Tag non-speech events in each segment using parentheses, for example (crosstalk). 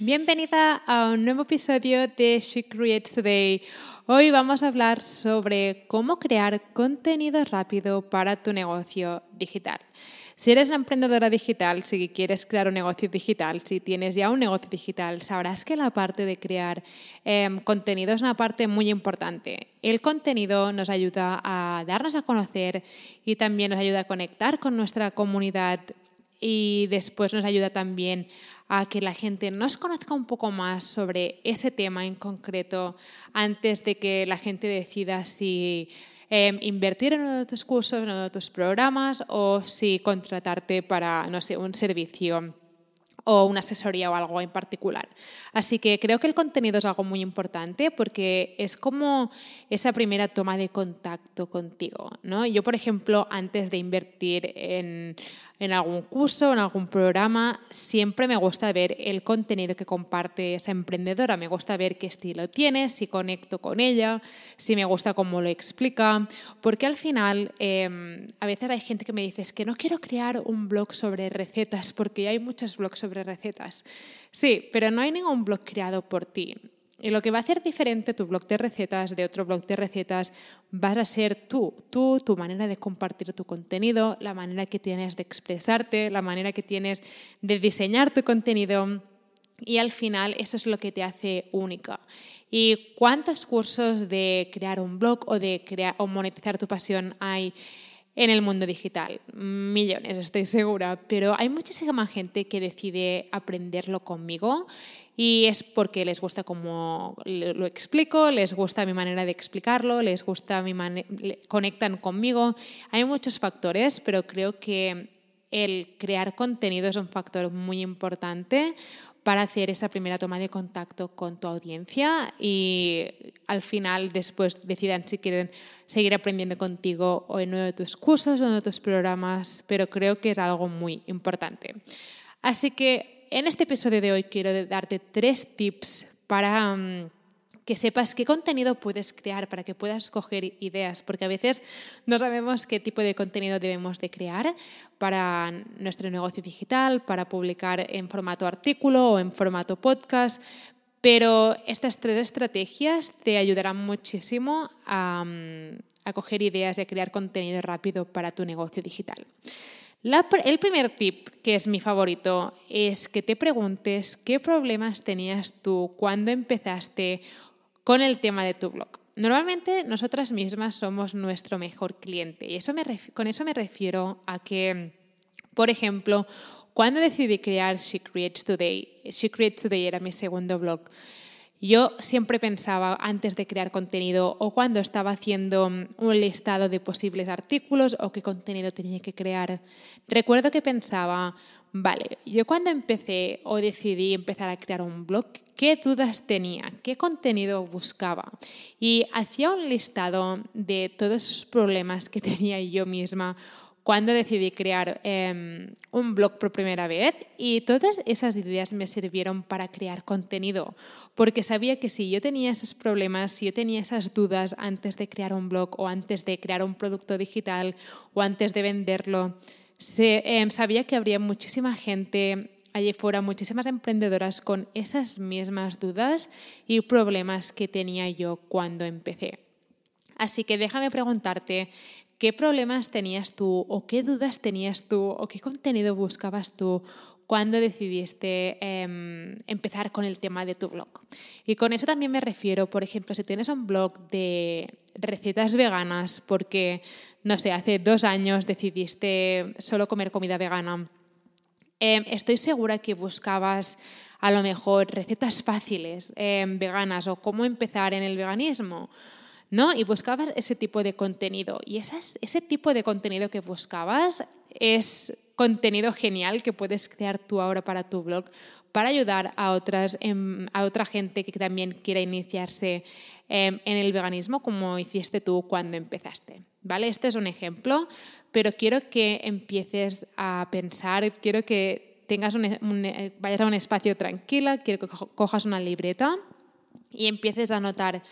Bienvenida a un nuevo episodio de She Today. Hoy vamos a hablar sobre cómo crear contenido rápido para tu negocio digital. Si eres una emprendedora digital, si quieres crear un negocio digital, si tienes ya un negocio digital, sabrás que la parte de crear em, contenido es una parte muy importante. El contenido nos ayuda a darnos a conocer y también nos ayuda a conectar con nuestra comunidad y después nos ayuda también a que la gente nos conozca un poco más sobre ese tema en concreto antes de que la gente decida si em, invertir en uno de tus cursos, en uno de tus programas o si contratarte para, no sé, un servicio o una asesoría o algo en particular. Así que creo que el contenido es algo muy importante porque es como esa primera toma de contacto contigo. ¿no? Yo, por ejemplo, antes de invertir en en algún curso, en algún programa, siempre me gusta ver el contenido que comparte esa emprendedora. Me gusta ver qué estilo tiene, si conecto con ella, si me gusta cómo lo explica. Porque al final, em, a veces hay gente que me dice, es que no quiero crear un blog sobre recetas, porque hay muchos blogs sobre recetas. Sí, pero no hay ningún blog creado por ti. Y lo que va a hacer diferente tu blog de recetas de otro blog de recetas vas a ser tú, tú, tu manera de compartir tu contenido, la manera que tienes de expresarte, la manera que tienes de diseñar tu contenido. Y al final eso es lo que te hace única. ¿Y cuántos cursos de crear un blog o de crear o monetizar tu pasión hay en el mundo digital? Millones, estoy segura, pero hay muchísima gente que decide aprenderlo conmigo y es porque les gusta cómo lo explico, les gusta mi manera de explicarlo, les gusta mi conectan conmigo. Hay muchos factores, pero creo que el crear contenido es un factor muy importante para hacer esa primera toma de contacto con tu audiencia y al final después decidan si quieren seguir aprendiendo contigo o en uno de tus cursos o en uno de tus programas, pero creo que es algo muy importante. Así que en este episodio de hoy quiero darte tres tips para mm, que sepas qué contenido puedes crear, para que puedas coger ideas, porque a veces no sabemos qué tipo de contenido debemos de crear para nuestro negocio digital, para publicar en formato artículo o en formato podcast, pero estas tres estrategias te ayudarán muchísimo a, a coger ideas y a crear contenido rápido para tu negocio digital. El primer tip, que es mi favorito, es que te preguntes qué problemas tenías tú cuando empezaste con el tema de tu blog. Normalmente nosotras mismas somos nuestro mejor cliente y eso con eso me refiero a que, por ejemplo, cuando decidí crear She Creates Today, She Today era mi segundo blog, yo siempre pensaba antes de crear contenido o cuando estaba haciendo un listado de posibles artículos o qué contenido tenía que crear, recuerdo que pensaba, vale, yo cuando empecé o decidí empezar a crear un blog, ¿qué dudas tenía? ¿Qué contenido buscaba? Y hacía un listado de todos esos problemas que (laughs) tenía yo misma cuando decidí crear em, un blog por primera vez y todas esas ideas me sirvieron para crear contenido, porque sabía que si yo tenía esos problemas, si yo tenía esas dudas antes de crear un blog o antes de crear un producto digital o antes de venderlo, em, sabía que habría muchísima gente allí fuera, muchísimas emprendedoras con esas mismas dudas y problemas que tenía yo cuando empecé. Así que déjame preguntarte, ¿Qué problemas tenías tú o qué dudas tenías tú o qué contenido buscabas tú cuando decidiste em, empezar con el tema de tu blog? Y con eso también me refiero, por ejemplo, si tienes un blog de recetas veganas porque, no sé, hace dos años decidiste solo comer comida vegana, em, estoy segura que buscabas a lo mejor recetas fáciles em, veganas o cómo empezar en el veganismo ¿no? Y buscabas ese tipo de contenido. Y ese tipo de contenido que buscabas es contenido genial que puedes crear tú ahora para tu blog, para ayudar a, otras, em, a otra gente que también quiera iniciarse em, en el veganismo como hiciste tú cuando empezaste. ¿Vale? Este es un ejemplo, pero quiero que empieces a pensar, quiero que tengas vayas a un espacio tranquila, quiero que cojas una libreta y empieces a notar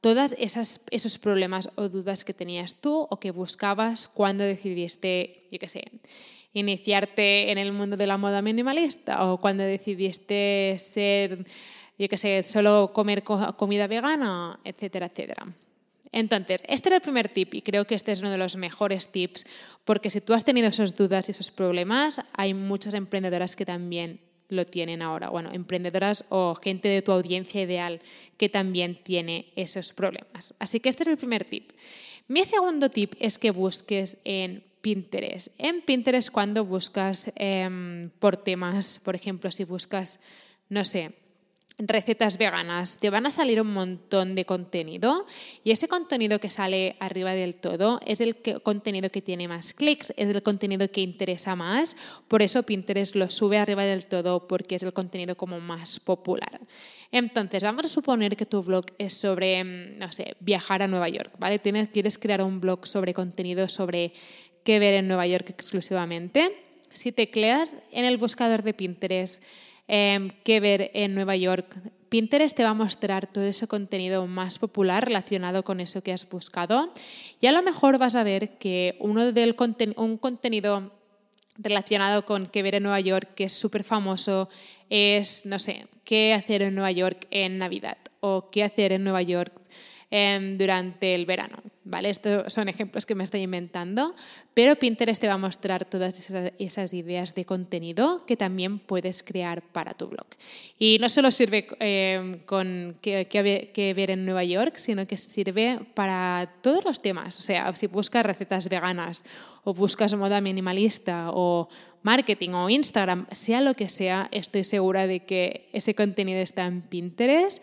todos esos problemas o dudas que tenías tú o que buscabas cuando decidiste, yo qué sé, iniciarte en el mundo de la moda minimalista o cuando decidiste ser, yo qué sé, solo comer comida vegana, etcétera, etcétera. Entonces, este era el primer tip y creo que este es uno de los mejores tips porque si tú has tenido esas dudas y esos problemas, hay muchas emprendedoras que también lo tienen ahora. Bueno, emprendedoras o gente de tu audiencia ideal que también tiene esos problemas. Así que este es el primer tip. Mi segundo tip es que busques en Pinterest. En Pinterest cuando buscas em, por temas, por ejemplo, si buscas, no sé, recetas veganas, te van a salir un montón de contenido y ese contenido que sale arriba del todo es el contenido que tiene más clics, es el contenido que interesa más, por eso Pinterest lo sube arriba del todo porque es el contenido como más popular. Entonces, vamos a suponer que tu blog es sobre, mm, no sé, viajar a Nueva York, ¿vale? Tienes, quieres crear un blog sobre contenido sobre qué ver en Nueva York exclusivamente. Si tecleas en el buscador de Pinterest, Em, que ver en Nueva York. Pinterest te va a mostrar todo ese contenido más popular relacionado con eso que has buscado y a lo mejor vas a ver que uno del un contenido relacionado con qué ver en Nueva York que es súper famoso es, no sé, qué hacer en Nueva York en Navidad o qué hacer en Nueva York Em, durante el verano. ¿vale? Estos son ejemplos que me estoy inventando, pero Pinterest te va a mostrar todas esas, ideas de contenido que también puedes crear para tu blog. Y no solo sirve em, con qué, qué, ver en Nueva York, sino que sirve para todos los temas. O sea, si buscas recetas veganas o buscas moda minimalista o marketing o Instagram, sea lo que sea, estoy segura de que ese contenido está en Pinterest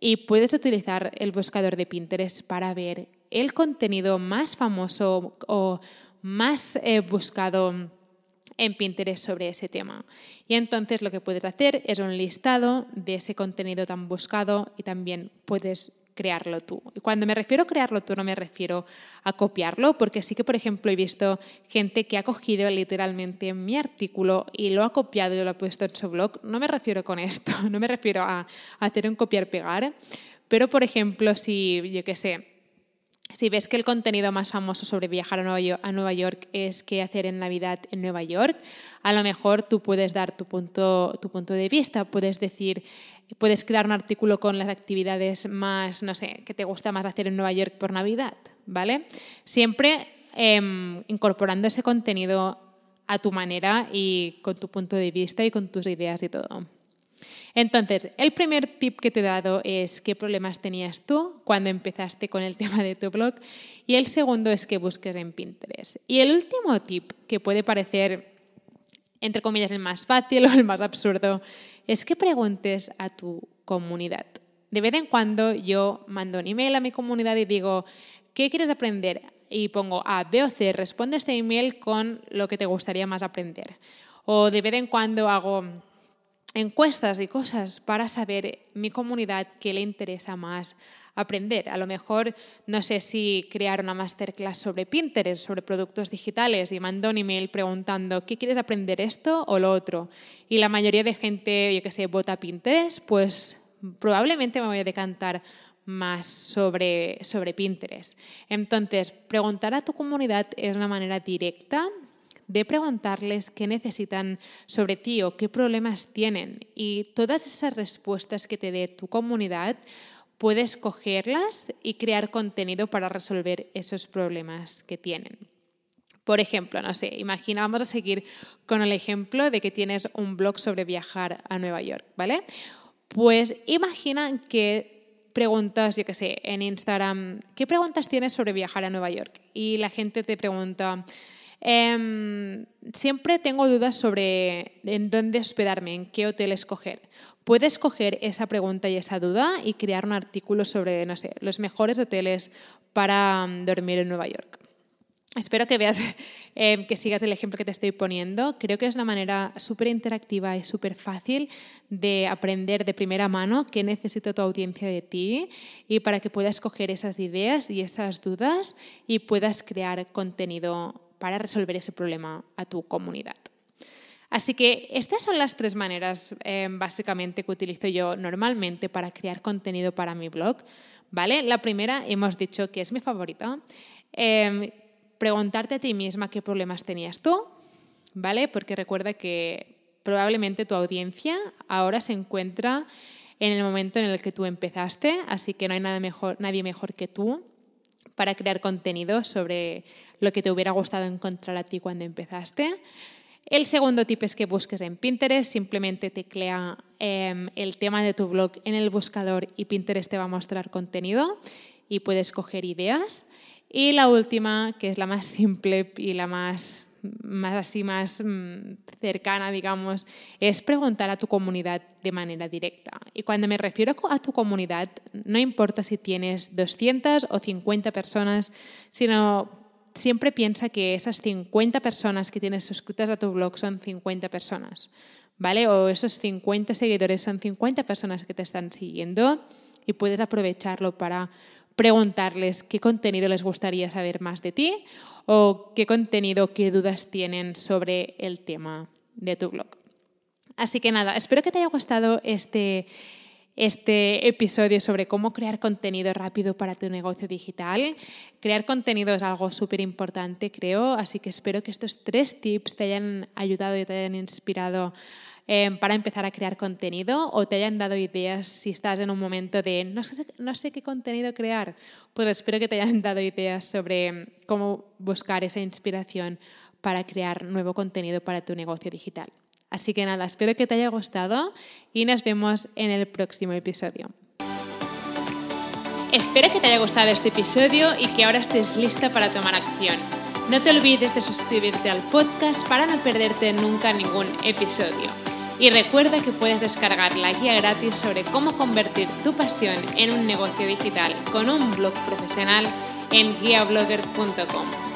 y puedes utilizar el buscador de Pinterest para ver el contenido más famoso o más eh, buscado en Pinterest sobre ese tema. Y entonces lo que puedes hacer es un listado de ese contenido tan buscado y también puedes crearlo tú. Y cuando me refiero a crearlo tú no me refiero a copiarlo, porque sí que, por ejemplo, he visto gente que ha cogido literalmente mi artículo y lo ha copiado y lo ha puesto en su blog. No me refiero con esto, (laughs) no me refiero a, hacer un copiar-pegar, pero, por ejemplo, si, yo qué sé, si ves que el contenido más famoso sobre viajar a Nueva, York, es qué hacer en Navidad en Nueva York, a lo mejor tú puedes dar tu punto, tu punto de vista, puedes decir, puedes crear un artículo con las actividades más, no sé, que te gusta más hacer en Nueva York por Navidad, ¿vale? Siempre em, incorporando ese contenido a tu manera y con tu punto de vista y con tus ideas y todo. Entonces, el primer tip que te he dado es qué problemas tenías tú cuando empezaste con el (laughs) tema de tu blog y el segundo es que busques en Pinterest. Y el último tip que puede parecer, entre comillas, el más fácil o el más absurdo, es que preguntes a tu comunidad. De vez en cuando yo mando un email a mi comunidad y digo, ¿qué quieres aprender? Y pongo A, B o C, responde este email con lo que te gustaría más aprender. O de vez en cuando hago encuestas y cosas para saber mi comunidad qué le interesa más aprender. A lo mejor no sé si crear una masterclass sobre Pinterest, sobre productos digitales y mando un email preguntando ¿qué quieres aprender esto o lo otro? Y la mayoría de gente, yo que sé, vota Pinterest, pues probablemente me voy a decantar más sobre, sobre Pinterest. Entonces, preguntar a tu comunidad es una manera directa de preguntarles qué necesitan sobre ti o qué problemas tienen. Y todas esas respuestas que te dé tu comunidad, puedes cogerlas y crear contenido para resolver esos problemas que tienen. Por ejemplo, no sé, imagina, vamos a seguir con el ejemplo de que tienes un blog sobre viajar a Nueva York, ¿vale? Pues imagina que preguntas, yo qué sé, en Instagram, ¿qué preguntas tienes sobre viajar a Nueva York? Y la gente te pregunta, Em, siempre tengo dudas sobre en dónde hospedarme, en qué hotel escoger. Puedes coger esa pregunta y esa duda y crear un artículo sobre, no sé, los mejores hoteles para mm, dormir en Nueva York. Espero que veas, (laughs) eh, que sigas el ejemplo que te estoy poniendo. Creo que es una manera súper interactiva y súper fácil de aprender de primera mano qué necesita tu audiencia de ti y para que puedas coger esas ideas y esas dudas y puedas crear contenido para resolver ese problema a tu comunidad. Así que estas son las tres maneras eh, básicamente que utilizo yo normalmente para crear contenido para mi blog. ¿vale? La primera hemos dicho que es mi favorita. Em, preguntarte a ti misma qué problemas tenías tú, ¿vale? Porque recuerda que probablemente tu audiencia ahora se encuentra en el momento en el que tú empezaste, así que no hay nada mejor, nadie mejor que tú para crear contenido sobre lo que te hubiera gustado encontrar a ti cuando empezaste. El segundo tip es que busques en Pinterest, simplemente teclea em, el tema de tu blog en el buscador y Pinterest te va a mostrar contenido y puedes coger ideas. Y la última, que es la más simple y la más, así más mm, cercana, digamos, es preguntar a tu comunidad de manera directa. Y cuando me refiero a tu comunidad, no importa si tienes 200 o 50 personas, sino siempre piensa que esas 50 personas que tienes suscritas a tu blog son 50 personas, ¿vale? O esos 50 seguidores son 50 personas que te están siguiendo y puedes aprovecharlo para preguntarles qué contenido les gustaría saber más de ti o qué contenido, qué dudas tienen sobre el tema de tu blog. Así que nada, espero que te haya gustado este este episodio sobre cómo crear contenido rápido para tu negocio digital. Crear contenido es algo súper importante, creo, así que espero que estos tres tips te hayan ayudado y te hayan inspirado eh, para empezar a crear contenido o te hayan dado ideas si estás en un momento de no sé, no sé qué contenido crear. Pues espero que te hayan dado ideas sobre cómo buscar esa inspiración para crear nuevo contenido para tu negocio digital. Así que nada, espero que te haya gustado y nos vemos en el próximo episodio. Espero que te haya gustado este episodio y que ahora estés lista para tomar acción. No te olvides de suscribirte al podcast para no perderte nunca ningún episodio. Y recuerda que puedes descargar la guía gratis sobre cómo convertir tu pasión en un negocio digital con un blog profesional en guiablogger.com.